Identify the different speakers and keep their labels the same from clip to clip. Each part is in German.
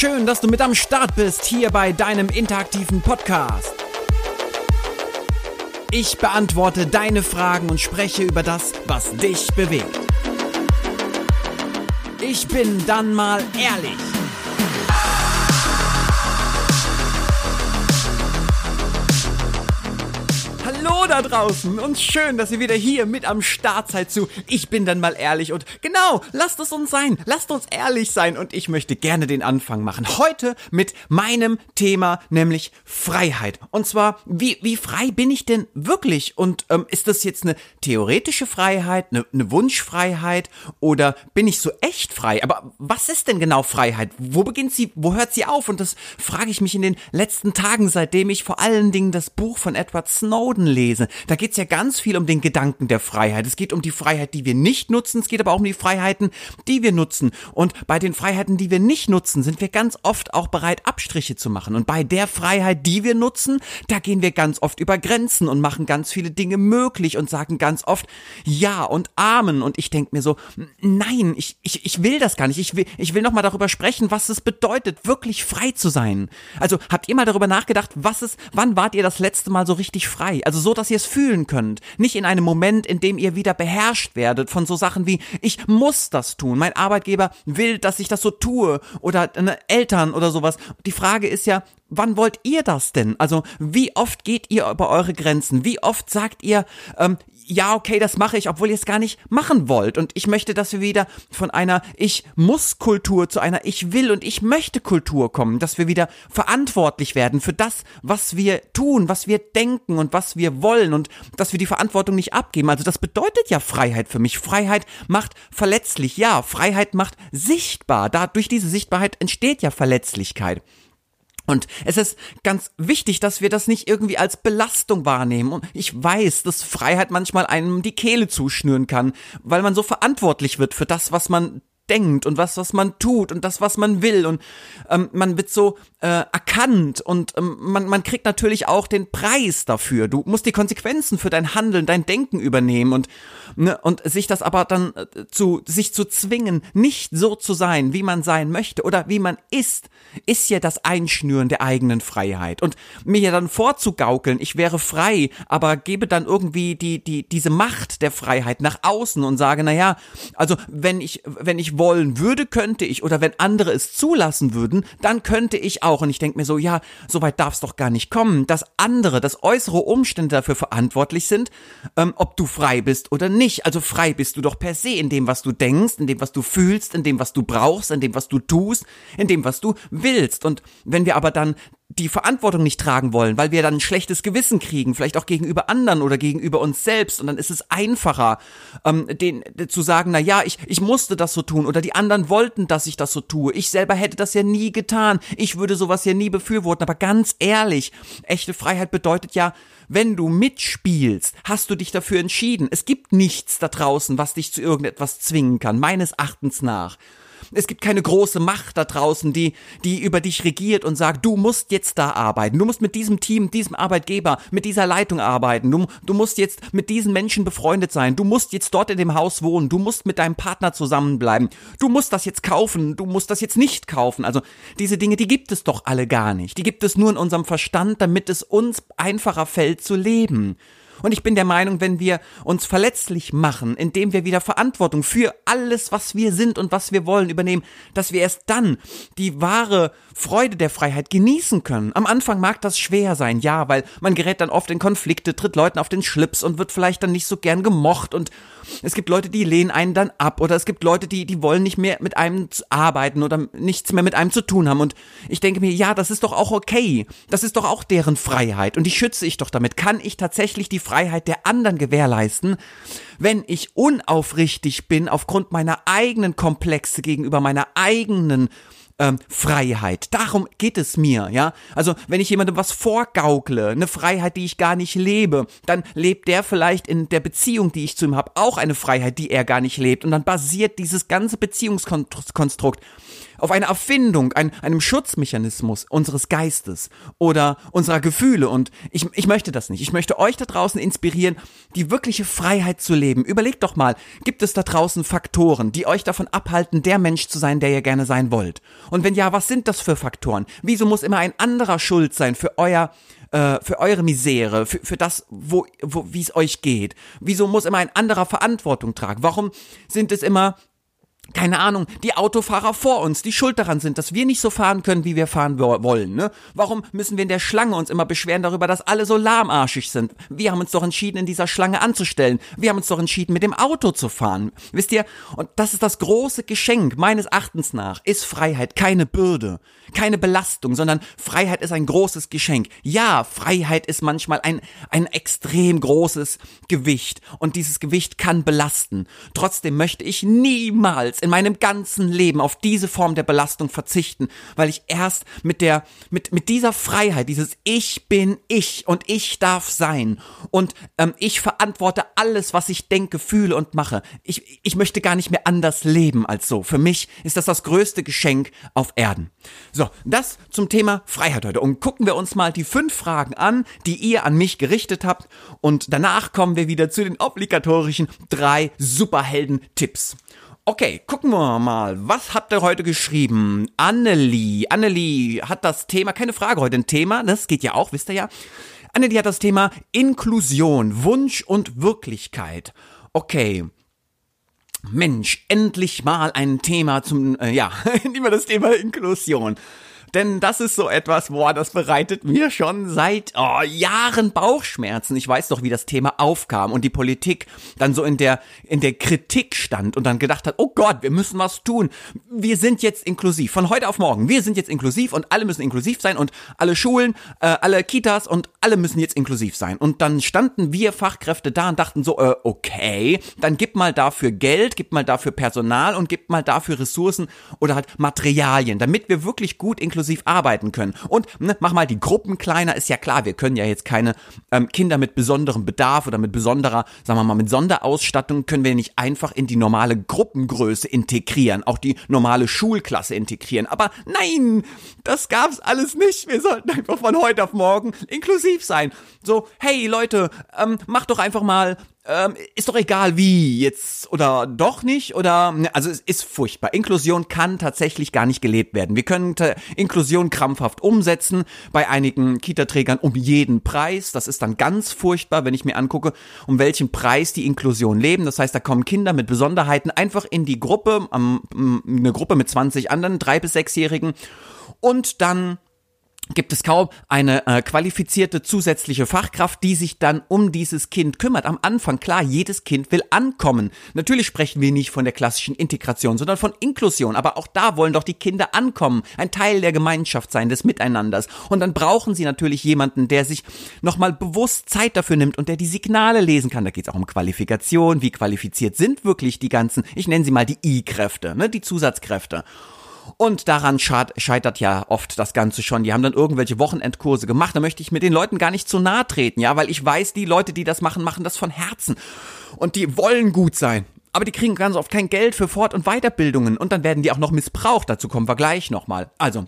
Speaker 1: Schön, dass du mit am Start bist hier bei deinem interaktiven Podcast. Ich beantworte deine Fragen und spreche über das, was dich bewegt. Ich bin dann mal ehrlich. Hallo da draußen und schön, dass ihr wieder hier mit am Start seid zu Ich bin dann mal ehrlich und genau, lasst es uns sein, lasst uns ehrlich sein und ich möchte gerne den Anfang machen. Heute mit meinem Thema, nämlich Freiheit. Und zwar, wie, wie frei bin ich denn wirklich? Und ähm, ist das jetzt eine theoretische Freiheit, eine, eine Wunschfreiheit oder bin ich so echt frei? Aber was ist denn genau Freiheit? Wo beginnt sie, wo hört sie auf? Und das frage ich mich in den letzten Tagen, seitdem ich vor allen Dingen das Buch von Edward Snowden lese. Da geht es ja ganz viel um den Gedanken der Freiheit. Es geht um die Freiheit, die wir nicht nutzen. Es geht aber auch um die Freiheiten, die wir nutzen. Und bei den Freiheiten, die wir nicht nutzen, sind wir ganz oft auch bereit, Abstriche zu machen. Und bei der Freiheit, die wir nutzen, da gehen wir ganz oft über Grenzen und machen ganz viele Dinge möglich und sagen ganz oft Ja und Amen. Und ich denke mir so, nein, ich, ich, ich will das gar nicht. Ich will, ich will nochmal darüber sprechen, was es bedeutet, wirklich frei zu sein. Also habt ihr mal darüber nachgedacht, was es, wann wart ihr das letzte Mal so richtig frei? Also so, dass ihr es fühlen könnt. Nicht in einem Moment, in dem ihr wieder beherrscht werdet von so Sachen wie, ich muss das tun. Mein Arbeitgeber will, dass ich das so tue. Oder eine Eltern oder sowas. Die Frage ist ja, wann wollt ihr das denn? Also wie oft geht ihr über eure Grenzen? Wie oft sagt ihr, ähm, ja, okay, das mache ich, obwohl ihr es gar nicht machen wollt. Und ich möchte, dass wir wieder von einer Ich muss Kultur zu einer Ich will und ich möchte Kultur kommen, dass wir wieder verantwortlich werden für das, was wir tun, was wir denken und was wir wollen und dass wir die Verantwortung nicht abgeben. Also das bedeutet ja Freiheit für mich. Freiheit macht verletzlich, ja, Freiheit macht sichtbar. Da durch diese Sichtbarkeit entsteht ja Verletzlichkeit. Und es ist ganz wichtig, dass wir das nicht irgendwie als Belastung wahrnehmen. Und ich weiß, dass Freiheit manchmal einem die Kehle zuschnüren kann, weil man so verantwortlich wird für das, was man denkt und was, was man tut und das, was man will. Und ähm, man wird so äh, erkannt und ähm, man, man kriegt natürlich auch den Preis dafür. Du musst die Konsequenzen für dein Handeln, dein Denken übernehmen und, ne, und sich das aber dann äh, zu, sich zu zwingen, nicht so zu sein, wie man sein möchte oder wie man ist, ist ja das Einschnüren der eigenen Freiheit. Und mir ja dann vorzugaukeln, ich wäre frei, aber gebe dann irgendwie die, die, diese Macht der Freiheit nach außen und sage, na ja, also wenn ich, wenn ich wollen würde, könnte ich, oder wenn andere es zulassen würden, dann könnte ich auch. Und ich denke mir so, ja, so weit darf es doch gar nicht kommen, dass andere, dass äußere Umstände dafür verantwortlich sind, ähm, ob du frei bist oder nicht. Also frei bist du doch per se in dem, was du denkst, in dem, was du fühlst, in dem, was du brauchst, in dem, was du tust, in dem, was du willst. Und wenn wir aber dann die Verantwortung nicht tragen wollen, weil wir dann ein schlechtes Gewissen kriegen, vielleicht auch gegenüber anderen oder gegenüber uns selbst. Und dann ist es einfacher, ähm, den, zu sagen, na ja, ich, ich musste das so tun oder die anderen wollten, dass ich das so tue. Ich selber hätte das ja nie getan. Ich würde sowas ja nie befürworten. Aber ganz ehrlich, echte Freiheit bedeutet ja, wenn du mitspielst, hast du dich dafür entschieden. Es gibt nichts da draußen, was dich zu irgendetwas zwingen kann, meines Erachtens nach. Es gibt keine große Macht da draußen, die, die über dich regiert und sagt, du musst jetzt da arbeiten. Du musst mit diesem Team, diesem Arbeitgeber, mit dieser Leitung arbeiten. Du, du musst jetzt mit diesen Menschen befreundet sein. Du musst jetzt dort in dem Haus wohnen. Du musst mit deinem Partner zusammenbleiben. Du musst das jetzt kaufen. Du musst das jetzt nicht kaufen. Also diese Dinge, die gibt es doch alle gar nicht. Die gibt es nur in unserem Verstand, damit es uns einfacher fällt zu leben. Und ich bin der Meinung, wenn wir uns verletzlich machen, indem wir wieder Verantwortung für alles, was wir sind und was wir wollen, übernehmen, dass wir erst dann die wahre Freude der Freiheit genießen können. Am Anfang mag das schwer sein, ja, weil man gerät dann oft in Konflikte, tritt Leuten auf den Schlips und wird vielleicht dann nicht so gern gemocht und es gibt Leute, die lehnen einen dann ab oder es gibt Leute, die, die wollen nicht mehr mit einem arbeiten oder nichts mehr mit einem zu tun haben und ich denke mir, ja, das ist doch auch okay. Das ist doch auch deren Freiheit und die schütze ich doch damit. Kann ich tatsächlich die Freiheit der anderen gewährleisten, wenn ich unaufrichtig bin aufgrund meiner eigenen Komplexe gegenüber meiner eigenen ähm, Freiheit. Darum geht es mir, ja. Also wenn ich jemandem was vorgaukle, eine Freiheit, die ich gar nicht lebe, dann lebt der vielleicht in der Beziehung, die ich zu ihm habe, auch eine Freiheit, die er gar nicht lebt. Und dann basiert dieses ganze Beziehungskonstrukt auf eine Erfindung, ein, einem Schutzmechanismus unseres Geistes oder unserer Gefühle. Und ich, ich möchte das nicht. Ich möchte euch da draußen inspirieren, die wirkliche Freiheit zu leben. Überlegt doch mal, gibt es da draußen Faktoren, die euch davon abhalten, der Mensch zu sein, der ihr gerne sein wollt? Und wenn ja, was sind das für Faktoren? Wieso muss immer ein anderer schuld sein für euer äh, für eure Misere, für, für das, wo, wo wie es euch geht? Wieso muss immer ein anderer Verantwortung tragen? Warum sind es immer keine Ahnung, die Autofahrer vor uns, die schuld daran sind, dass wir nicht so fahren können, wie wir fahren wollen, ne? Warum müssen wir in der Schlange uns immer beschweren darüber, dass alle so lahmarschig sind? Wir haben uns doch entschieden, in dieser Schlange anzustellen. Wir haben uns doch entschieden, mit dem Auto zu fahren. Wisst ihr? Und das ist das große Geschenk meines Erachtens nach, ist Freiheit keine Bürde, keine Belastung, sondern Freiheit ist ein großes Geschenk. Ja, Freiheit ist manchmal ein, ein extrem großes Gewicht und dieses Gewicht kann belasten. Trotzdem möchte ich niemals in meinem ganzen Leben auf diese Form der Belastung verzichten, weil ich erst mit der, mit, mit dieser Freiheit, dieses Ich bin ich und ich darf sein und ähm, ich verantworte alles, was ich denke, fühle und mache. Ich, ich möchte gar nicht mehr anders leben als so. Für mich ist das das größte Geschenk auf Erden. So, das zum Thema Freiheit heute. Und gucken wir uns mal die fünf Fragen an, die ihr an mich gerichtet habt. Und danach kommen wir wieder zu den obligatorischen drei Superhelden-Tipps. Okay, gucken wir mal. Was habt ihr heute geschrieben? Annelie. Annelie hat das Thema, keine Frage heute ein Thema, das geht ja auch, wisst ihr ja. Annelie hat das Thema Inklusion, Wunsch und Wirklichkeit. Okay. Mensch, endlich mal ein Thema zum, äh, ja, immer das Thema Inklusion. Denn das ist so etwas, boah, das bereitet mir schon seit oh, Jahren Bauchschmerzen. Ich weiß doch, wie das Thema aufkam und die Politik dann so in der, in der Kritik stand und dann gedacht hat, oh Gott, wir müssen was tun. Wir sind jetzt inklusiv. Von heute auf morgen. Wir sind jetzt inklusiv und alle müssen inklusiv sein und alle Schulen, äh, alle Kitas und alle müssen jetzt inklusiv sein. Und dann standen wir Fachkräfte da und dachten so, äh, okay, dann gib mal dafür Geld, gib mal dafür Personal und gib mal dafür Ressourcen oder halt Materialien, damit wir wirklich gut inklusiv inklusiv arbeiten können. Und ne, mach mal die Gruppen kleiner, ist ja klar, wir können ja jetzt keine ähm, Kinder mit besonderem Bedarf oder mit besonderer, sagen wir mal, mit Sonderausstattung können wir nicht einfach in die normale Gruppengröße integrieren, auch die normale Schulklasse integrieren. Aber nein, das gab's alles nicht. Wir sollten einfach von heute auf morgen inklusiv sein. So, hey Leute, ähm, mach doch einfach mal ähm, ist doch egal wie jetzt oder doch nicht oder ne, also es ist furchtbar. Inklusion kann tatsächlich gar nicht gelebt werden. Wir können Inklusion krampfhaft umsetzen bei einigen Kita-Trägern um jeden Preis. Das ist dann ganz furchtbar, wenn ich mir angucke, um welchen Preis die Inklusion leben. Das heißt, da kommen Kinder mit Besonderheiten einfach in die Gruppe, um, eine Gruppe mit 20 anderen drei bis sechsjährigen und dann gibt es kaum eine äh, qualifizierte zusätzliche Fachkraft, die sich dann um dieses Kind kümmert. Am Anfang, klar, jedes Kind will ankommen. Natürlich sprechen wir nicht von der klassischen Integration, sondern von Inklusion. Aber auch da wollen doch die Kinder ankommen, ein Teil der Gemeinschaft sein, des Miteinanders. Und dann brauchen sie natürlich jemanden, der sich nochmal bewusst Zeit dafür nimmt und der die Signale lesen kann. Da geht es auch um Qualifikation. Wie qualifiziert sind wirklich die ganzen, ich nenne sie mal die I-Kräfte, ne, die Zusatzkräfte. Und daran scheitert ja oft das Ganze schon. Die haben dann irgendwelche Wochenendkurse gemacht. Da möchte ich mit den Leuten gar nicht zu nahe treten, ja, weil ich weiß, die Leute, die das machen, machen das von Herzen. Und die wollen gut sein. Aber die kriegen ganz oft kein Geld für Fort- und Weiterbildungen und dann werden die auch noch missbraucht. Dazu kommen wir gleich nochmal. Also,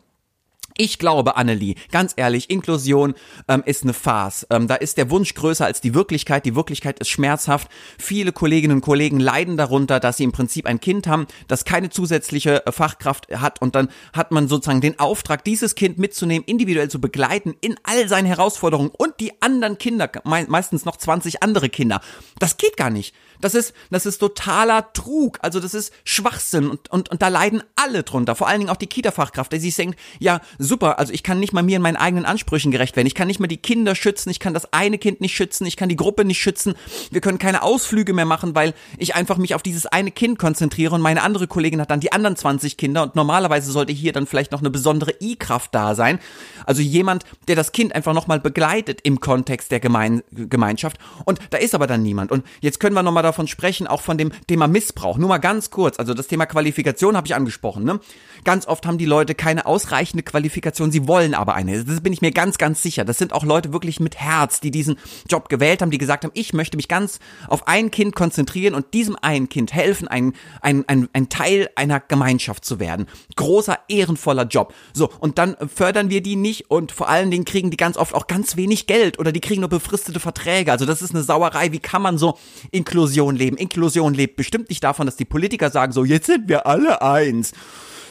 Speaker 1: ich glaube, Annelie, ganz ehrlich, Inklusion ähm, ist eine Farce. Ähm, da ist der Wunsch größer als die Wirklichkeit. Die Wirklichkeit ist schmerzhaft. Viele Kolleginnen und Kollegen leiden darunter, dass sie im Prinzip ein Kind haben, das keine zusätzliche äh, Fachkraft hat. Und dann hat man sozusagen den Auftrag, dieses Kind mitzunehmen, individuell zu begleiten in all seinen Herausforderungen und die anderen Kinder, meistens noch 20 andere Kinder. Das geht gar nicht. Das ist, das ist totaler Trug. Also das ist Schwachsinn und, und, und da leiden alle drunter. Vor allen Dingen auch die Kita-Fachkraft, die sich denkt, ja, super, also ich kann nicht mal mir in meinen eigenen Ansprüchen gerecht werden. Ich kann nicht mal die Kinder schützen, ich kann das eine Kind nicht schützen, ich kann die Gruppe nicht schützen. Wir können keine Ausflüge mehr machen, weil ich einfach mich auf dieses eine Kind konzentriere und meine andere Kollegin hat dann die anderen 20 Kinder und normalerweise sollte hier dann vielleicht noch eine besondere I-Kraft da sein. Also jemand, der das Kind einfach nochmal begleitet im Kontext der Gemein Gemeinschaft. Und da ist aber dann niemand. Und jetzt können wir nochmal davon sprechen, auch von dem Thema Missbrauch. Nur mal ganz kurz, also das Thema Qualifikation habe ich angesprochen. Ne? Ganz oft haben die Leute keine ausreichende Qualifikation Qualifikation, sie wollen aber eine. Das bin ich mir ganz, ganz sicher. Das sind auch Leute wirklich mit Herz, die diesen Job gewählt haben, die gesagt haben, ich möchte mich ganz auf ein Kind konzentrieren und diesem einen Kind helfen, ein, ein, ein, ein Teil einer Gemeinschaft zu werden. Großer, ehrenvoller Job. So, und dann fördern wir die nicht und vor allen Dingen kriegen die ganz oft auch ganz wenig Geld oder die kriegen nur befristete Verträge. Also das ist eine Sauerei. Wie kann man so Inklusion leben? Inklusion lebt bestimmt nicht davon, dass die Politiker sagen so, jetzt sind wir alle eins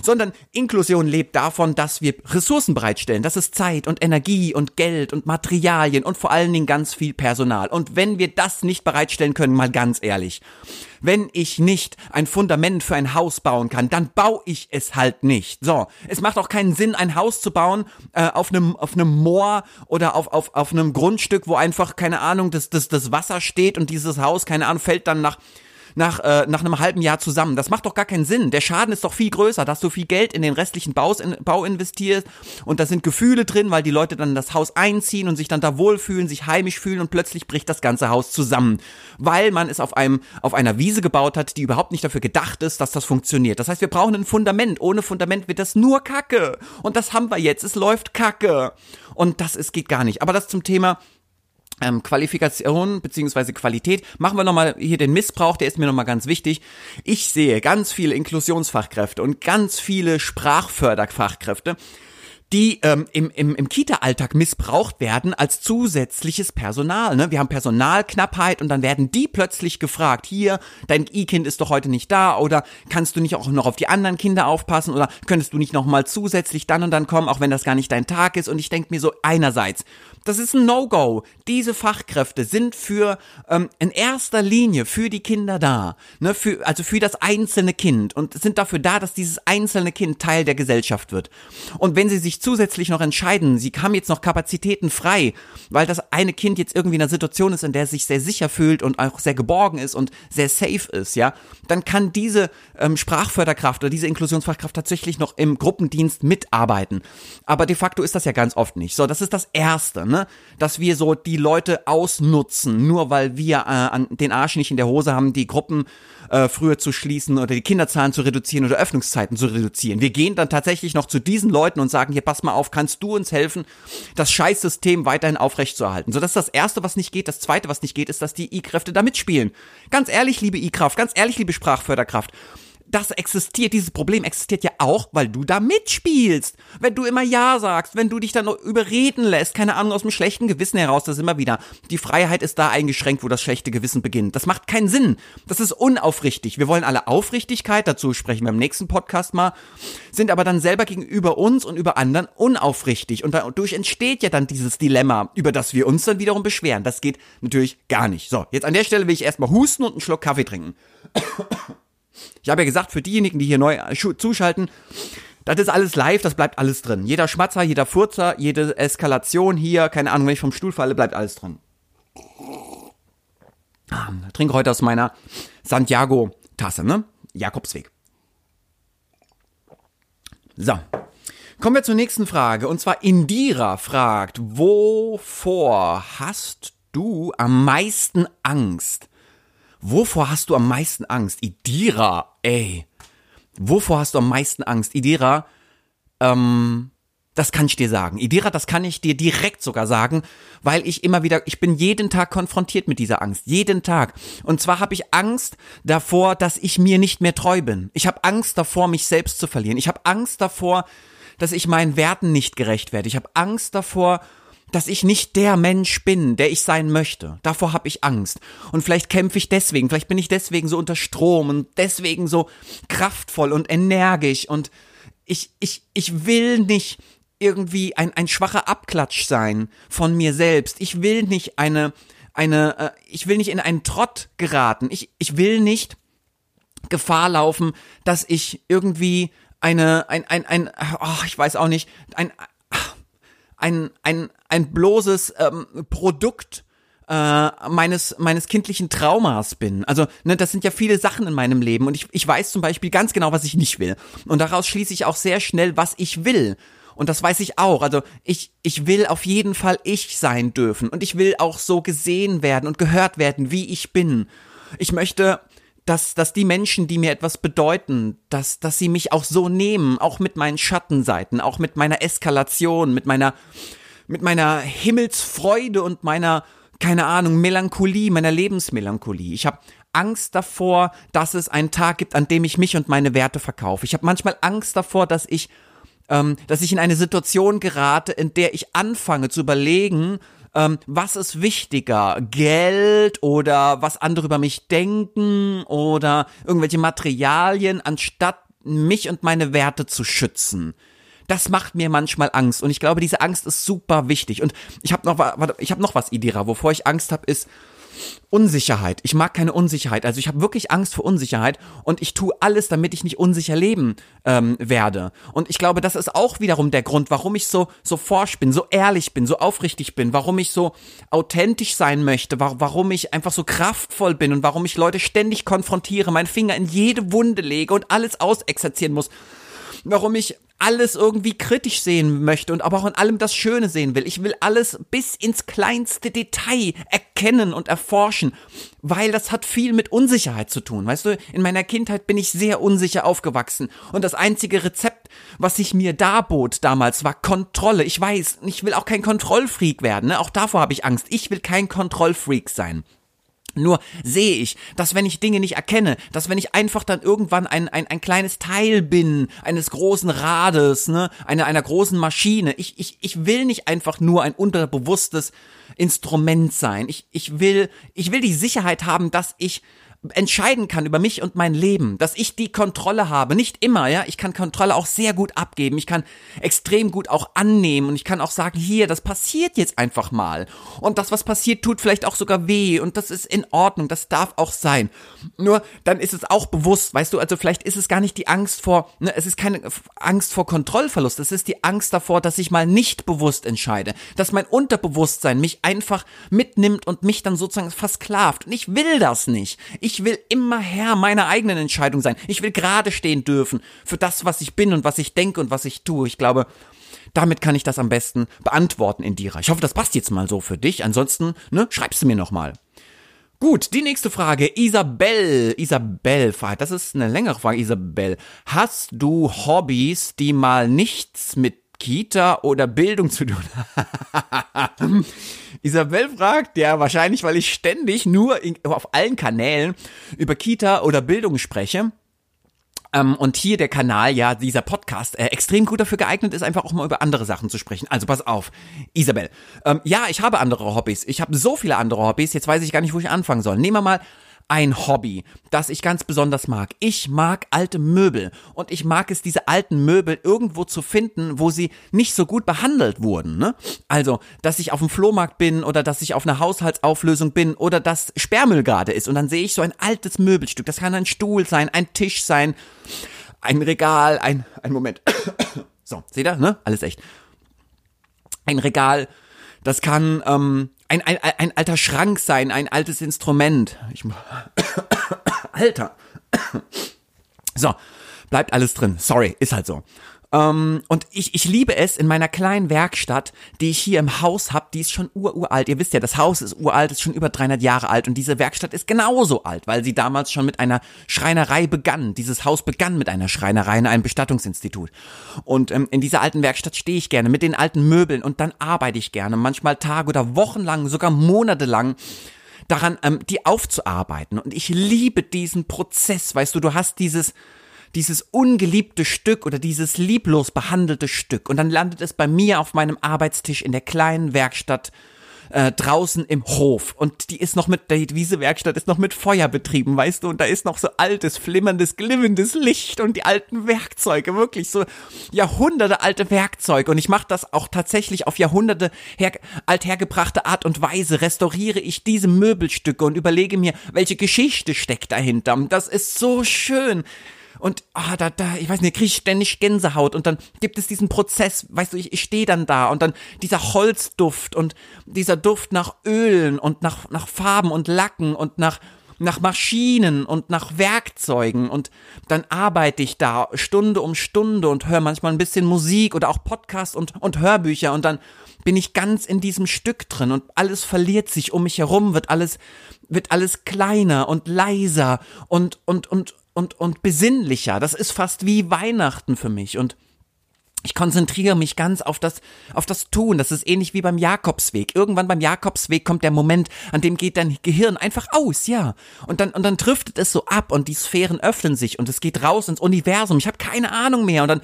Speaker 1: sondern Inklusion lebt davon, dass wir Ressourcen bereitstellen. Das ist Zeit und Energie und Geld und Materialien und vor allen Dingen ganz viel Personal. Und wenn wir das nicht bereitstellen können, mal ganz ehrlich, wenn ich nicht ein Fundament für ein Haus bauen kann, dann baue ich es halt nicht. So, es macht auch keinen Sinn, ein Haus zu bauen äh, auf einem auf einem Moor oder auf auf auf einem Grundstück, wo einfach keine Ahnung das das das Wasser steht und dieses Haus keine Ahnung fällt dann nach nach, äh, nach einem halben Jahr zusammen. Das macht doch gar keinen Sinn. Der Schaden ist doch viel größer, dass du viel Geld in den restlichen Baus, in, Bau investierst und da sind Gefühle drin, weil die Leute dann in das Haus einziehen und sich dann da wohlfühlen, sich heimisch fühlen und plötzlich bricht das ganze Haus zusammen, weil man es auf einem auf einer Wiese gebaut hat, die überhaupt nicht dafür gedacht ist, dass das funktioniert. Das heißt, wir brauchen ein Fundament. Ohne Fundament wird das nur Kacke. Und das haben wir jetzt. Es läuft Kacke. Und das ist geht gar nicht. Aber das zum Thema ähm, Qualifikation beziehungsweise Qualität. Machen wir nochmal hier den Missbrauch, der ist mir nochmal ganz wichtig. Ich sehe ganz viele Inklusionsfachkräfte und ganz viele Sprachförderfachkräfte, die ähm, im, im, im Kita-Alltag missbraucht werden als zusätzliches Personal. Ne? Wir haben Personalknappheit und dann werden die plötzlich gefragt, hier, dein E-Kind ist doch heute nicht da oder kannst du nicht auch noch auf die anderen Kinder aufpassen oder könntest du nicht noch mal zusätzlich dann und dann kommen, auch wenn das gar nicht dein Tag ist. Und ich denke mir so, einerseits, das ist ein No-Go. Diese Fachkräfte sind für ähm, in erster Linie für die Kinder da, ne, für, also für das einzelne Kind und sind dafür da, dass dieses einzelne Kind Teil der Gesellschaft wird. Und wenn sie sich zusätzlich noch entscheiden, sie haben jetzt noch Kapazitäten frei, weil das eine Kind jetzt irgendwie in einer Situation ist, in der es sich sehr sicher fühlt und auch sehr geborgen ist und sehr safe ist, ja, dann kann diese ähm, Sprachförderkraft oder diese Inklusionsfachkraft tatsächlich noch im Gruppendienst mitarbeiten. Aber de facto ist das ja ganz oft nicht. So, das ist das Erste, ne? Dass wir so die Leute ausnutzen, nur weil wir äh, an den Arsch nicht in der Hose haben, die Gruppen äh, früher zu schließen oder die Kinderzahlen zu reduzieren oder Öffnungszeiten zu reduzieren. Wir gehen dann tatsächlich noch zu diesen Leuten und sagen, hier pass mal auf, kannst du uns helfen, das Scheißsystem weiterhin aufrechtzuerhalten. So, das ist das Erste, was nicht geht. Das Zweite, was nicht geht, ist, dass die I-Kräfte da mitspielen. Ganz ehrlich, liebe I-Kraft, ganz ehrlich, liebe Sprachförderkraft das existiert, dieses Problem existiert ja auch, weil du da mitspielst. Wenn du immer Ja sagst, wenn du dich dann überreden lässt, keine Ahnung, aus dem schlechten Gewissen heraus, das ist immer wieder. Die Freiheit ist da eingeschränkt, wo das schlechte Gewissen beginnt. Das macht keinen Sinn. Das ist unaufrichtig. Wir wollen alle Aufrichtigkeit, dazu sprechen wir im nächsten Podcast mal, sind aber dann selber gegenüber uns und über anderen unaufrichtig. Und dadurch entsteht ja dann dieses Dilemma, über das wir uns dann wiederum beschweren. Das geht natürlich gar nicht. So, jetzt an der Stelle will ich erstmal husten und einen Schluck Kaffee trinken. Ich habe ja gesagt, für diejenigen, die hier neu zuschalten, das ist alles live, das bleibt alles drin. Jeder Schmatzer, jeder Furzer, jede Eskalation hier, keine Ahnung, wenn ich vom Stuhl falle, bleibt alles drin. Ah, trinke heute aus meiner Santiago-Tasse, ne? Jakobsweg. So. Kommen wir zur nächsten Frage. Und zwar Indira fragt, wovor hast du am meisten Angst? Wovor hast du am meisten Angst? Idira, ey. Wovor hast du am meisten Angst? Idira, ähm, das kann ich dir sagen. Idira, das kann ich dir direkt sogar sagen, weil ich immer wieder, ich bin jeden Tag konfrontiert mit dieser Angst. Jeden Tag. Und zwar habe ich Angst davor, dass ich mir nicht mehr treu bin. Ich habe Angst davor, mich selbst zu verlieren. Ich habe Angst davor, dass ich meinen Werten nicht gerecht werde. Ich habe Angst davor, dass ich nicht der Mensch bin, der ich sein möchte. Davor habe ich Angst. Und vielleicht kämpfe ich deswegen, vielleicht bin ich deswegen so unter Strom und deswegen so kraftvoll und energisch und ich, ich, ich will nicht irgendwie ein, ein schwacher Abklatsch sein von mir selbst. Ich will nicht eine, eine, äh, ich will nicht in einen Trott geraten. Ich, ich will nicht Gefahr laufen, dass ich irgendwie eine, ein, ein, ein, oh, ich weiß auch nicht, ein, ein, ein, ein bloßes ähm, Produkt äh, meines, meines kindlichen Traumas bin. Also, ne, das sind ja viele Sachen in meinem Leben und ich, ich weiß zum Beispiel ganz genau, was ich nicht will. Und daraus schließe ich auch sehr schnell, was ich will. Und das weiß ich auch. Also ich, ich will auf jeden Fall ich sein dürfen. Und ich will auch so gesehen werden und gehört werden, wie ich bin. Ich möchte dass, dass die Menschen, die mir etwas bedeuten, dass, dass sie mich auch so nehmen, auch mit meinen Schattenseiten, auch mit meiner Eskalation, mit meiner, mit meiner Himmelsfreude und meiner, keine Ahnung, Melancholie, meiner Lebensmelancholie. Ich habe Angst davor, dass es einen Tag gibt, an dem ich mich und meine Werte verkaufe. Ich habe manchmal Angst davor, dass ich, ähm, dass ich in eine Situation gerate, in der ich anfange zu überlegen, ähm, was ist wichtiger, Geld oder was andere über mich denken oder irgendwelche Materialien, anstatt mich und meine Werte zu schützen. Das macht mir manchmal Angst und ich glaube, diese Angst ist super wichtig. Und ich habe noch, ich habe noch was, Idira, wovor ich Angst habe, ist Unsicherheit. Ich mag keine Unsicherheit. Also ich habe wirklich Angst vor Unsicherheit und ich tue alles, damit ich nicht unsicher leben ähm, werde. Und ich glaube, das ist auch wiederum der Grund, warum ich so so forsch bin, so ehrlich bin, so aufrichtig bin, warum ich so authentisch sein möchte, warum ich einfach so kraftvoll bin und warum ich Leute ständig konfrontiere, meinen Finger in jede Wunde lege und alles ausexerzieren muss. Warum ich alles irgendwie kritisch sehen möchte und aber auch in allem das Schöne sehen will. Ich will alles bis ins kleinste Detail erkennen und erforschen, weil das hat viel mit Unsicherheit zu tun. Weißt du, in meiner Kindheit bin ich sehr unsicher aufgewachsen und das einzige Rezept, was sich mir darbot damals, war Kontrolle. Ich weiß, ich will auch kein Kontrollfreak werden, ne? auch davor habe ich Angst. Ich will kein Kontrollfreak sein. Nur sehe ich, dass wenn ich Dinge nicht erkenne, dass wenn ich einfach dann irgendwann ein, ein, ein kleines Teil bin, eines großen Rades, ne, einer, einer großen Maschine, ich, ich, ich will nicht einfach nur ein unterbewusstes Instrument sein. Ich, ich will, ich will die Sicherheit haben, dass ich entscheiden kann über mich und mein Leben, dass ich die Kontrolle habe. Nicht immer, ja. Ich kann Kontrolle auch sehr gut abgeben. Ich kann extrem gut auch annehmen und ich kann auch sagen, hier, das passiert jetzt einfach mal. Und das, was passiert, tut vielleicht auch sogar weh und das ist in Ordnung. Das darf auch sein. Nur dann ist es auch bewusst, weißt du, also vielleicht ist es gar nicht die Angst vor, ne, es ist keine Angst vor Kontrollverlust. Es ist die Angst davor, dass ich mal nicht bewusst entscheide, dass mein Unterbewusstsein mich einfach mitnimmt und mich dann sozusagen versklavt. Und ich will das nicht. Ich ich will immer Herr meiner eigenen Entscheidung sein. Ich will gerade stehen dürfen für das, was ich bin und was ich denke und was ich tue. Ich glaube, damit kann ich das am besten beantworten, Indira. Ich hoffe, das passt jetzt mal so für dich. Ansonsten, ne, schreibst du mir nochmal. Gut, die nächste Frage. Isabel. Isabel, das ist eine längere Frage, Isabel. Hast du Hobbys, die mal nichts mit Kita oder Bildung zu tun haben? Isabel fragt, ja, wahrscheinlich, weil ich ständig nur in, auf allen Kanälen über Kita oder Bildung spreche. Ähm, und hier der Kanal, ja, dieser Podcast, äh, extrem gut dafür geeignet ist, einfach auch mal über andere Sachen zu sprechen. Also pass auf, Isabel. Ähm, ja, ich habe andere Hobbys. Ich habe so viele andere Hobbys. Jetzt weiß ich gar nicht, wo ich anfangen soll. Nehmen wir mal ein Hobby, das ich ganz besonders mag. Ich mag alte Möbel und ich mag es, diese alten Möbel irgendwo zu finden, wo sie nicht so gut behandelt wurden. Ne? Also, dass ich auf dem Flohmarkt bin oder dass ich auf einer Haushaltsauflösung bin oder dass Sperrmüll gerade ist und dann sehe ich so ein altes Möbelstück. Das kann ein Stuhl sein, ein Tisch sein, ein Regal, ein, ein Moment. so, seht ihr, ne? Alles echt. Ein Regal, das kann ähm, ein, ein, ein alter Schrank sein, ein altes Instrument. Ich, Alter. So, bleibt alles drin. Sorry, ist halt so. Ähm, und ich, ich liebe es in meiner kleinen Werkstatt, die ich hier im Haus habe, die ist schon ururalt. Ihr wisst ja, das Haus ist uralt, ist schon über 300 Jahre alt und diese Werkstatt ist genauso alt, weil sie damals schon mit einer Schreinerei begann. Dieses Haus begann mit einer Schreinerei in einem Bestattungsinstitut. Und ähm, in dieser alten Werkstatt stehe ich gerne mit den alten Möbeln und dann arbeite ich gerne, manchmal Tage oder Wochen lang, sogar Monate lang daran, ähm, die aufzuarbeiten. Und ich liebe diesen Prozess, weißt du, du hast dieses dieses ungeliebte Stück oder dieses lieblos behandelte Stück. Und dann landet es bei mir auf meinem Arbeitstisch in der kleinen Werkstatt äh, draußen im Hof. Und die ist noch mit, die Wiesewerkstatt ist noch mit Feuer betrieben, weißt du, und da ist noch so altes, flimmerndes, glimmendes Licht und die alten Werkzeuge, wirklich so Jahrhunderte alte Werkzeuge. Und ich mache das auch tatsächlich auf Jahrhunderte her, althergebrachte Art und Weise, restauriere ich diese Möbelstücke und überlege mir, welche Geschichte steckt dahinter. Das ist so schön und ah, da, da, ich weiß nicht, kriege ich ständig Gänsehaut. Und dann gibt es diesen Prozess, weißt du, ich, ich stehe dann da. Und dann dieser Holzduft und dieser Duft nach Ölen und nach, nach Farben und Lacken und nach nach Maschinen und nach Werkzeugen. Und dann arbeite ich da Stunde um Stunde und höre manchmal ein bisschen Musik oder auch Podcast und, und Hörbücher. Und dann bin ich ganz in diesem Stück drin und alles verliert sich um mich herum, wird alles, wird alles kleiner und leiser und, und, und, und, und besinnlicher. Das ist fast wie Weihnachten für mich und ich konzentriere mich ganz auf das, auf das Tun. Das ist ähnlich wie beim Jakobsweg. Irgendwann beim Jakobsweg kommt der Moment, an dem geht dein Gehirn einfach aus, ja. Und dann, und dann driftet es so ab und die Sphären öffnen sich und es geht raus ins Universum. Ich habe keine Ahnung mehr. Und dann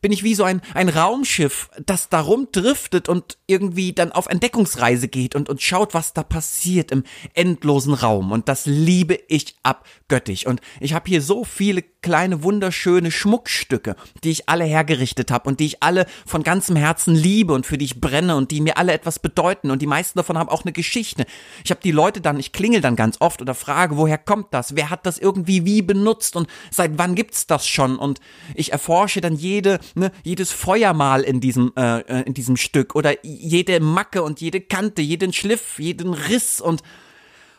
Speaker 1: bin ich wie so ein, ein Raumschiff, das darum driftet und irgendwie dann auf Entdeckungsreise geht und, und schaut, was da passiert im endlosen Raum. Und das liebe ich abgöttisch. Und ich habe hier so viele kleine, wunderschöne Schmuckstücke, die ich alle hergerichtet habe und die ich alle von ganzem Herzen liebe und für die ich brenne und die mir alle etwas bedeuten. Und die meisten davon haben auch eine Geschichte. Ich habe die Leute dann, ich klingel dann ganz oft oder frage, woher kommt das? Wer hat das irgendwie wie benutzt und seit wann gibt's das schon? Und ich erforsche dann jede ne, jedes Feuermal in diesem, äh, äh, in diesem Stück oder jede Macke und jede Kante, jeden Schliff, jeden Riss und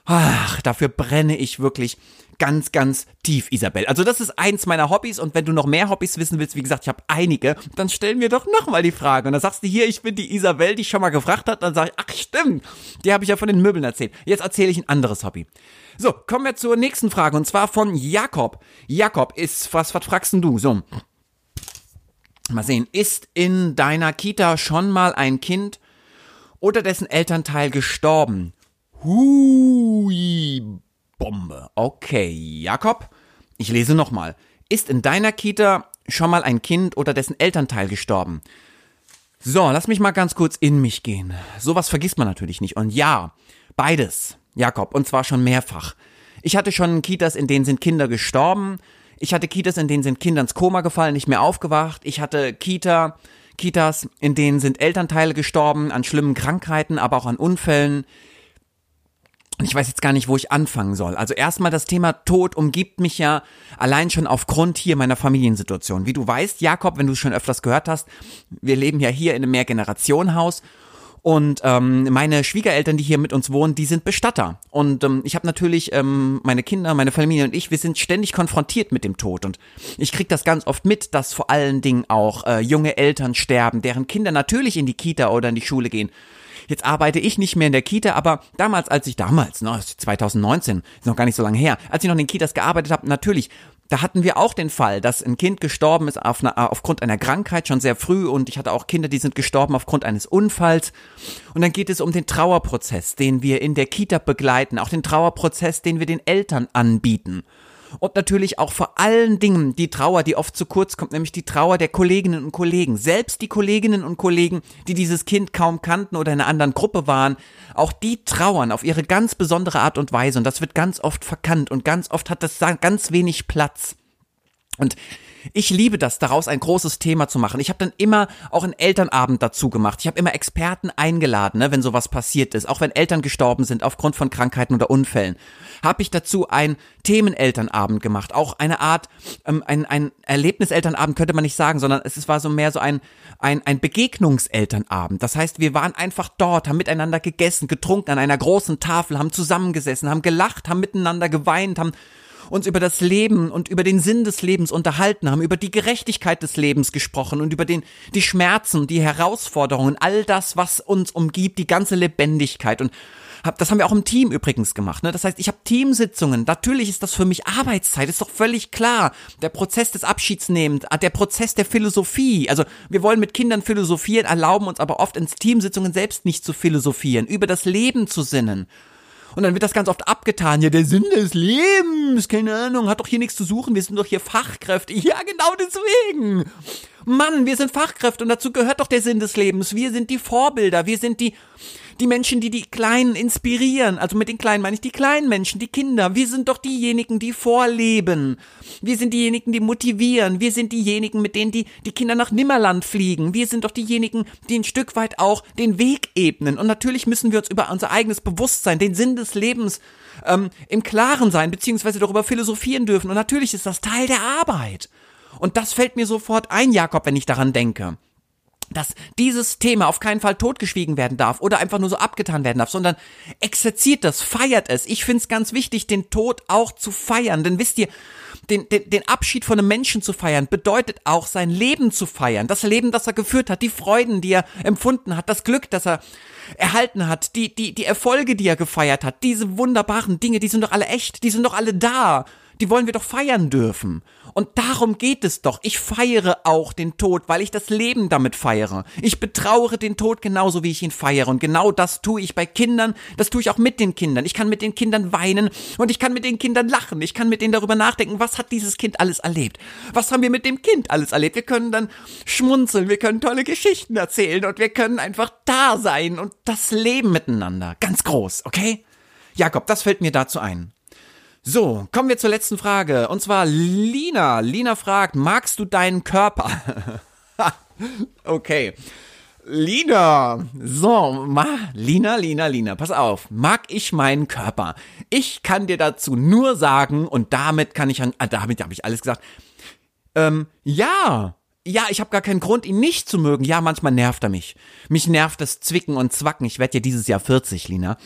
Speaker 1: ach, dafür brenne ich wirklich ganz, ganz tief, Isabel. Also das ist eins meiner Hobbys und wenn du noch mehr Hobbys wissen willst, wie gesagt, ich habe einige, dann stellen wir doch nochmal die Frage. Und dann sagst du hier, ich bin die Isabel, die schon mal gefragt hat, dann sage ich, ach stimmt, die habe ich ja von den Möbeln erzählt. Jetzt erzähle ich ein anderes Hobby. So, kommen wir zur nächsten Frage und zwar von Jakob. Jakob ist, was, was fragst denn du? So, Mal sehen, ist in deiner Kita schon mal ein Kind oder dessen Elternteil gestorben? Hui, Bombe. Okay, Jakob, ich lese nochmal. Ist in deiner Kita schon mal ein Kind oder dessen Elternteil gestorben? So, lass mich mal ganz kurz in mich gehen. Sowas vergisst man natürlich nicht. Und ja, beides, Jakob, und zwar schon mehrfach. Ich hatte schon Kitas, in denen sind Kinder gestorben. Ich hatte Kitas, in denen sind Kinder ins Koma gefallen, nicht mehr aufgewacht. Ich hatte Kita, Kitas, in denen sind Elternteile gestorben an schlimmen Krankheiten, aber auch an Unfällen. Und ich weiß jetzt gar nicht, wo ich anfangen soll. Also erstmal das Thema Tod umgibt mich ja allein schon aufgrund hier meiner Familiensituation. Wie du weißt, Jakob, wenn du es schon öfters gehört hast, wir leben ja hier in einem Mehrgenerationenhaus und ähm, meine Schwiegereltern, die hier mit uns wohnen, die sind Bestatter. Und ähm, ich habe natürlich ähm, meine Kinder, meine Familie und ich, wir sind ständig konfrontiert mit dem Tod. Und ich krieg das ganz oft mit, dass vor allen Dingen auch äh, junge Eltern sterben, deren Kinder natürlich in die Kita oder in die Schule gehen. Jetzt arbeite ich nicht mehr in der Kita, aber damals, als ich damals, ne, 2019, ist noch gar nicht so lange her, als ich noch in den Kitas gearbeitet habe, natürlich da hatten wir auch den Fall, dass ein Kind gestorben ist auf eine, aufgrund einer Krankheit schon sehr früh und ich hatte auch Kinder, die sind gestorben aufgrund eines Unfalls. Und dann geht es um den Trauerprozess, den wir in der Kita begleiten, auch den Trauerprozess, den wir den Eltern anbieten. Und natürlich auch vor allen Dingen die Trauer, die oft zu kurz kommt, nämlich die Trauer der Kolleginnen und Kollegen. Selbst die Kolleginnen und Kollegen, die dieses Kind kaum kannten oder in einer anderen Gruppe waren, auch die trauern auf ihre ganz besondere Art und Weise. Und das wird ganz oft verkannt und ganz oft hat das ganz wenig Platz. Und ich liebe das, daraus ein großes Thema zu machen. Ich habe dann immer auch einen Elternabend dazu gemacht. Ich habe immer Experten eingeladen, ne, wenn sowas passiert ist, auch wenn Eltern gestorben sind aufgrund von Krankheiten oder Unfällen. Habe ich dazu einen Themenelternabend gemacht, auch eine Art, ähm, ein, ein Erlebniselternabend könnte man nicht sagen, sondern es war so mehr so ein, ein, ein Begegnungselternabend. Das heißt, wir waren einfach dort, haben miteinander gegessen, getrunken an einer großen Tafel, haben zusammengesessen, haben gelacht, haben miteinander geweint, haben uns über das Leben und über den Sinn des Lebens unterhalten haben, über die Gerechtigkeit des Lebens gesprochen und über den, die Schmerzen, die Herausforderungen, all das, was uns umgibt, die ganze Lebendigkeit und hab, das haben wir auch im Team übrigens gemacht. Ne? Das heißt, ich habe Teamsitzungen. Natürlich ist das für mich Arbeitszeit, ist doch völlig klar. Der Prozess des Abschiedsnehmens, ah, der Prozess der Philosophie. Also wir wollen mit Kindern philosophieren, erlauben uns aber oft in Teamsitzungen selbst nicht zu philosophieren, über das Leben zu sinnen. Und dann wird das ganz oft abgetan. Ja, der Sinn des Lebens, keine Ahnung, hat doch hier nichts zu suchen. Wir sind doch hier Fachkräfte. Ja, genau deswegen. Mann, wir sind Fachkräfte und dazu gehört doch der Sinn des Lebens. Wir sind die Vorbilder. Wir sind die, die Menschen, die die Kleinen inspirieren. Also mit den Kleinen meine ich die kleinen Menschen, die Kinder. Wir sind doch diejenigen, die vorleben. Wir sind diejenigen, die motivieren. Wir sind diejenigen, mit denen die, die Kinder nach Nimmerland fliegen. Wir sind doch diejenigen, die ein Stück weit auch den Weg ebnen. Und natürlich müssen wir uns über unser eigenes Bewusstsein, den Sinn des Lebens ähm, im Klaren sein, beziehungsweise darüber philosophieren dürfen. Und natürlich ist das Teil der Arbeit. Und das fällt mir sofort ein, Jakob, wenn ich daran denke. Dass dieses Thema auf keinen Fall totgeschwiegen werden darf oder einfach nur so abgetan werden darf, sondern exerziert das, feiert es. Ich finde es ganz wichtig, den Tod auch zu feiern. Denn wisst ihr, den, den, den Abschied von einem Menschen zu feiern, bedeutet auch sein Leben zu feiern. Das Leben, das er geführt hat, die Freuden, die er empfunden hat, das Glück, das er erhalten hat, die, die, die Erfolge, die er gefeiert hat, diese wunderbaren Dinge, die sind doch alle echt, die sind doch alle da die wollen wir doch feiern dürfen. Und darum geht es doch. Ich feiere auch den Tod, weil ich das Leben damit feiere. Ich betrauere den Tod genauso, wie ich ihn feiere. Und genau das tue ich bei Kindern. Das tue ich auch mit den Kindern. Ich kann mit den Kindern weinen und ich kann mit den Kindern lachen. Ich kann mit denen darüber nachdenken, was hat dieses Kind alles erlebt? Was haben wir mit dem Kind alles erlebt? Wir können dann schmunzeln, wir können tolle Geschichten erzählen und wir können einfach da sein und das Leben miteinander. Ganz groß, okay? Jakob, das fällt mir dazu ein. So, kommen wir zur letzten Frage. Und zwar Lina. Lina fragt, magst du deinen Körper? okay. Lina, so, ma, Lina, Lina, Lina, pass auf, mag ich meinen Körper? Ich kann dir dazu nur sagen, und damit kann ich, ah, damit habe ich alles gesagt, ähm, ja, ja, ich habe gar keinen Grund, ihn nicht zu mögen. Ja, manchmal nervt er mich. Mich nervt das Zwicken und Zwacken. Ich werde ja dieses Jahr 40, Lina.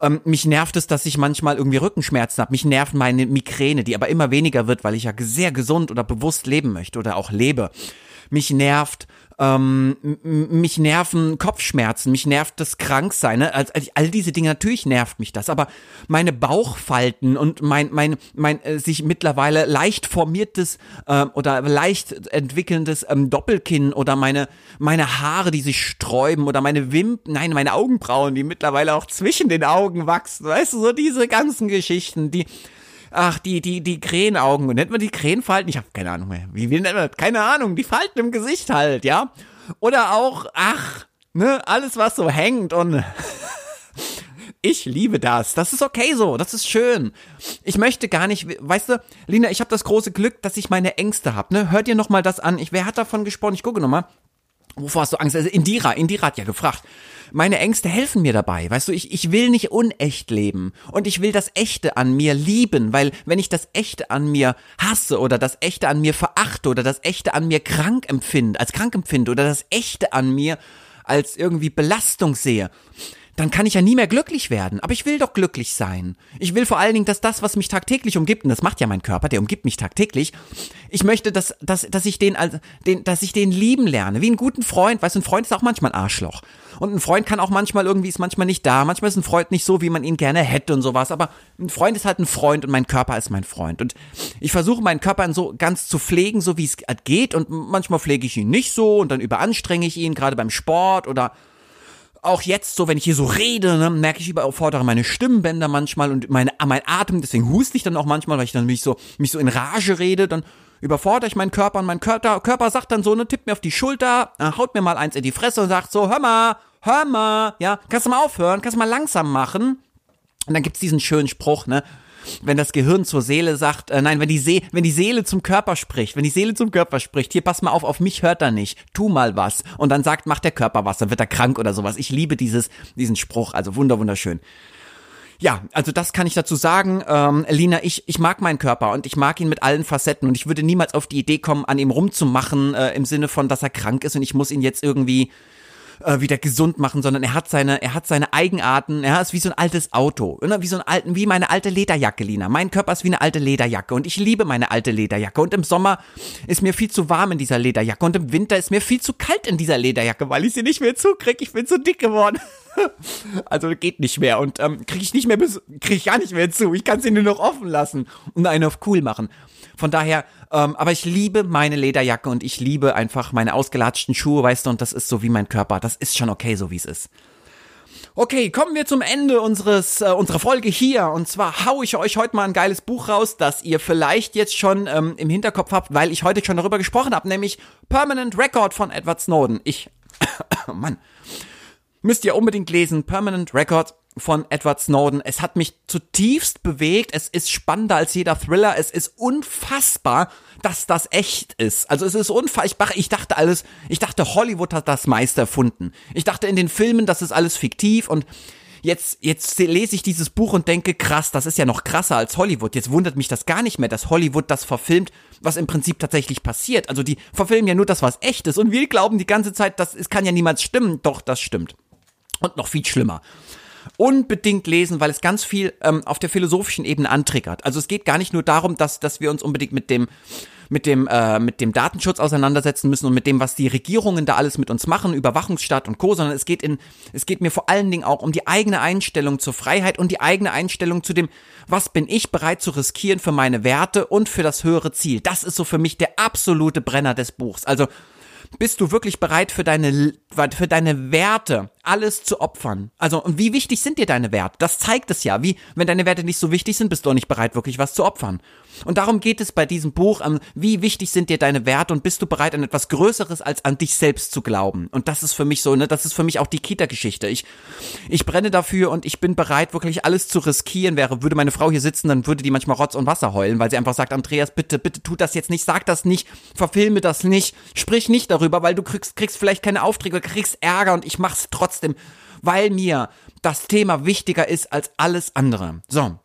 Speaker 1: Ähm, mich nervt es, dass ich manchmal irgendwie Rückenschmerzen habe. Mich nervt meine Migräne, die aber immer weniger wird, weil ich ja sehr gesund oder bewusst leben möchte oder auch lebe. Mich nervt ähm, mich nerven Kopfschmerzen, mich nervt das Kranksein, ne? Also, all diese Dinge, natürlich nervt mich das, aber meine Bauchfalten und mein, mein, mein äh, sich mittlerweile leicht formiertes äh, oder leicht entwickelndes ähm, Doppelkinn oder meine, meine Haare, die sich sträuben oder meine Wimpern, nein, meine Augenbrauen, die mittlerweile auch zwischen den Augen wachsen, weißt du, so diese ganzen Geschichten, die ach, die, die, die Krähenaugen. Nennt man die Krähenfalten? Ich habe keine Ahnung mehr. Wie, wie nennt man das? Keine Ahnung. Die Falten im Gesicht halt, ja? Oder auch, ach, ne, alles was so hängt und ich liebe das. Das ist okay so. Das ist schön. Ich möchte gar nicht, weißt du, Lina, ich habe das große Glück, dass ich meine Ängste habe. Ne? Hört ihr noch mal das an? Ich, wer hat davon gesprochen? Ich gucke noch mal. Wovor hast du Angst? Also Indira, Indira hat ja gefragt meine Ängste helfen mir dabei. Weißt du, ich, ich will nicht unecht leben und ich will das Echte an mir lieben, weil wenn ich das Echte an mir hasse oder das Echte an mir verachte oder das Echte an mir krank empfinde, als krank empfinde oder das Echte an mir als irgendwie Belastung sehe, dann kann ich ja nie mehr glücklich werden. Aber ich will doch glücklich sein. Ich will vor allen Dingen, dass das, was mich tagtäglich umgibt, und das macht ja mein Körper, der umgibt mich tagtäglich, ich möchte, dass, dass, dass ich den, den, dass ich den lieben lerne. Wie einen guten Freund. Weißt du, ein Freund ist auch manchmal ein Arschloch. Und ein Freund kann auch manchmal irgendwie, ist manchmal nicht da. Manchmal ist ein Freund nicht so, wie man ihn gerne hätte und sowas. Aber ein Freund ist halt ein Freund und mein Körper ist mein Freund. Und ich versuche meinen Körper so ganz zu pflegen, so wie es geht. Und manchmal pflege ich ihn nicht so und dann überanstrenge ich ihn, gerade beim Sport oder auch jetzt so, wenn ich hier so rede, ne, merke ich überfordere meine Stimmbänder manchmal und meine, mein Atem, deswegen huste ich dann auch manchmal, weil ich dann mich so, mich so in Rage rede, dann überfordere ich meinen Körper und mein Körper, Körper sagt dann so, ne, tippt mir auf die Schulter, äh, haut mir mal eins in die Fresse und sagt so, hör mal, hör mal, ja, kannst du mal aufhören, kannst du mal langsam machen. Und dann gibt's diesen schönen Spruch, ne, wenn das Gehirn zur Seele sagt, äh, nein, wenn die, See, wenn die Seele zum Körper spricht, wenn die Seele zum Körper spricht, hier pass mal auf, auf mich hört er nicht, tu mal was. Und dann sagt, macht der Körper was, dann wird er krank oder sowas. Ich liebe dieses, diesen Spruch, also wunder, wunderschön. Ja, also das kann ich dazu sagen. Ähm, Lina, ich, ich mag meinen Körper und ich mag ihn mit allen Facetten und ich würde niemals auf die Idee kommen, an ihm rumzumachen, äh, im Sinne von, dass er krank ist und ich muss ihn jetzt irgendwie äh, wieder gesund machen, sondern er hat seine, er hat seine Eigenarten. Er ist wie so ein altes Auto, ne? wie so ein alten, wie meine alte Lederjacke, Lina. Mein Körper ist wie eine alte Lederjacke und ich liebe meine alte Lederjacke. Und im Sommer ist mir viel zu warm in dieser Lederjacke und im Winter ist mir viel zu kalt in dieser Lederjacke, weil ich sie nicht mehr zukrieg. Ich bin zu dick geworden. also geht nicht mehr und ähm, kriege ich nicht mehr, kriege ich gar nicht mehr zu. Ich kann sie nur noch offen lassen und eine auf cool machen. Von daher, ähm, aber ich liebe meine Lederjacke und ich liebe einfach meine ausgelatschten Schuhe, weißt du, und das ist so wie mein Körper. Das ist schon okay, so wie es ist. Okay, kommen wir zum Ende unseres äh, unserer Folge hier. Und zwar hau ich euch heute mal ein geiles Buch raus, das ihr vielleicht jetzt schon ähm, im Hinterkopf habt, weil ich heute schon darüber gesprochen habe, nämlich Permanent Record von Edward Snowden. Ich, Mann, müsst ihr unbedingt lesen. Permanent Record von Edward Snowden. Es hat mich zutiefst bewegt. Es ist spannender als jeder Thriller. Es ist unfassbar, dass das echt ist. Also es ist unfassbar. Ich dachte alles, ich dachte Hollywood hat das meiste erfunden. Ich dachte in den Filmen, das ist alles fiktiv und jetzt, jetzt lese ich dieses Buch und denke, krass, das ist ja noch krasser als Hollywood. Jetzt wundert mich das gar nicht mehr, dass Hollywood das verfilmt, was im Prinzip tatsächlich passiert. Also die verfilmen ja nur das, was echt ist. Und wir glauben die ganze Zeit, das es kann ja niemals stimmen. Doch, das stimmt. Und noch viel schlimmer unbedingt lesen, weil es ganz viel ähm, auf der philosophischen Ebene antriggert. Also es geht gar nicht nur darum, dass, dass wir uns unbedingt mit dem mit dem äh, mit dem Datenschutz auseinandersetzen müssen und mit dem, was die Regierungen da alles mit uns machen, Überwachungsstaat und Co, sondern es geht in es geht mir vor allen Dingen auch um die eigene Einstellung zur Freiheit und die eigene Einstellung zu dem, was bin ich bereit zu riskieren für meine Werte und für das höhere Ziel. Das ist so für mich der absolute Brenner des Buchs. Also bist du wirklich bereit für deine, für deine Werte alles zu opfern? Also, und wie wichtig sind dir deine Werte? Das zeigt es ja. Wie, wenn deine Werte nicht so wichtig sind, bist du auch nicht bereit, wirklich was zu opfern. Und darum geht es bei diesem Buch, um, wie wichtig sind dir deine Werte und bist du bereit, an etwas Größeres als an dich selbst zu glauben? Und das ist für mich so, ne, das ist für mich auch die Kita-Geschichte. Ich, ich brenne dafür und ich bin bereit, wirklich alles zu riskieren. Wäre, würde meine Frau hier sitzen, dann würde die manchmal Rotz und Wasser heulen, weil sie einfach sagt, Andreas, bitte, bitte tu das jetzt nicht, sag das nicht, verfilme das nicht, sprich nicht darüber, weil du kriegst, kriegst vielleicht keine Aufträge, kriegst Ärger und ich mach's trotzdem, weil mir das Thema wichtiger ist als alles andere. So.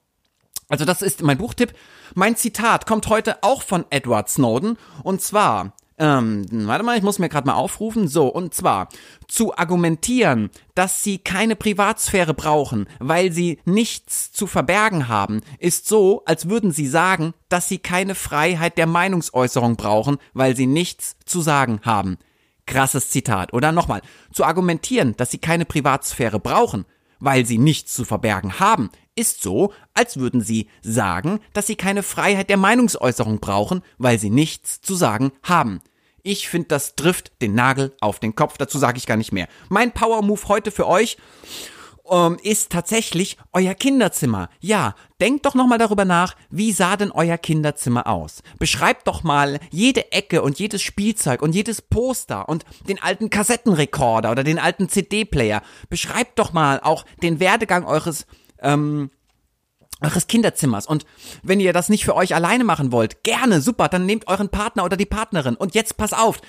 Speaker 1: Also das ist mein Buchtipp. Mein Zitat kommt heute auch von Edward Snowden und zwar ähm, warte mal, ich muss mir gerade mal aufrufen. So, und zwar zu argumentieren, dass sie keine Privatsphäre brauchen, weil sie nichts zu verbergen haben, ist so, als würden sie sagen, dass sie keine Freiheit der Meinungsäußerung brauchen, weil sie nichts zu sagen haben. Krasses Zitat. Oder nochmal, zu argumentieren, dass sie keine Privatsphäre brauchen, weil sie nichts zu verbergen haben, ist so, als würden sie sagen, dass sie keine Freiheit der Meinungsäußerung brauchen, weil sie nichts zu sagen haben. Ich finde, das trifft den Nagel auf den Kopf. Dazu sage ich gar nicht mehr. Mein Power Move heute für euch ähm, ist tatsächlich euer Kinderzimmer. Ja, denkt doch nochmal darüber nach, wie sah denn euer Kinderzimmer aus? Beschreibt doch mal jede Ecke und jedes Spielzeug und jedes Poster und den alten Kassettenrekorder oder den alten CD-Player. Beschreibt doch mal auch den Werdegang eures ähm, eures Kinderzimmers. Und wenn ihr das nicht für euch alleine machen wollt, gerne, super, dann nehmt euren Partner oder die Partnerin. Und jetzt pass auf,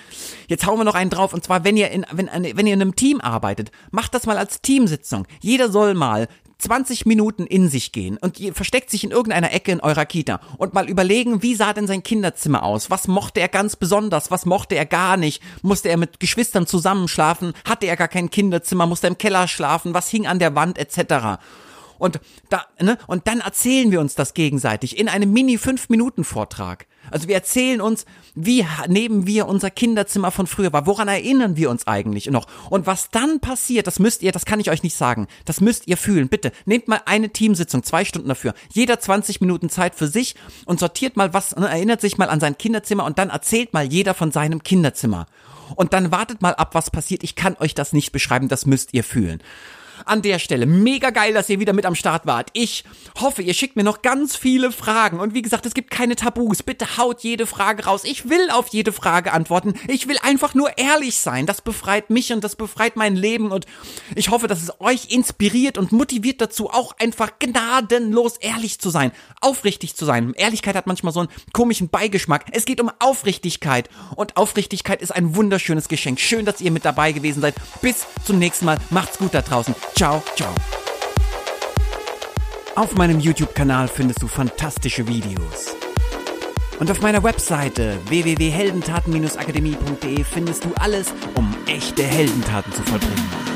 Speaker 1: jetzt hauen wir noch einen drauf. Und zwar, wenn ihr in, wenn, wenn ihr in einem Team arbeitet, macht das mal als Teamsitzung. Jeder soll mal 20 Minuten in sich gehen und versteckt sich in irgendeiner Ecke in eurer Kita und mal überlegen, wie sah denn sein Kinderzimmer aus? Was mochte er ganz besonders? Was mochte er gar nicht? Musste er mit Geschwistern zusammenschlafen? Hatte er gar kein Kinderzimmer? Musste er im Keller schlafen? Was hing an der Wand etc.? Und da, ne, und dann erzählen wir uns das gegenseitig in einem Mini 5-Minuten-Vortrag. Also wir erzählen uns, wie nehmen wir unser Kinderzimmer von früher war, woran erinnern wir uns eigentlich noch? Und was dann passiert, das müsst ihr, das kann ich euch nicht sagen, das müsst ihr fühlen. Bitte, nehmt mal eine Teamsitzung, zwei Stunden dafür, jeder 20 Minuten Zeit für sich und sortiert mal was, ne, erinnert sich mal an sein Kinderzimmer und dann erzählt mal jeder von seinem Kinderzimmer. Und dann wartet mal ab, was passiert. Ich kann euch das nicht beschreiben, das müsst ihr fühlen an der Stelle. Mega geil, dass ihr wieder mit am Start wart. Ich hoffe, ihr schickt mir noch ganz viele Fragen. Und wie gesagt, es gibt keine Tabus. Bitte haut jede Frage raus. Ich will auf jede Frage antworten. Ich will einfach nur ehrlich sein. Das befreit mich und das befreit mein Leben. Und ich hoffe, dass es euch inspiriert und motiviert dazu, auch einfach gnadenlos ehrlich zu sein. Aufrichtig zu sein. Ehrlichkeit hat manchmal so einen komischen Beigeschmack. Es geht um Aufrichtigkeit. Und Aufrichtigkeit ist ein wunderschönes Geschenk. Schön, dass ihr mit dabei gewesen seid. Bis zum nächsten Mal. Macht's gut da draußen. Ciao, ciao. Auf meinem YouTube-Kanal findest du fantastische Videos. Und auf meiner Webseite www.heldentaten-akademie.de findest du alles, um echte Heldentaten zu vollbringen.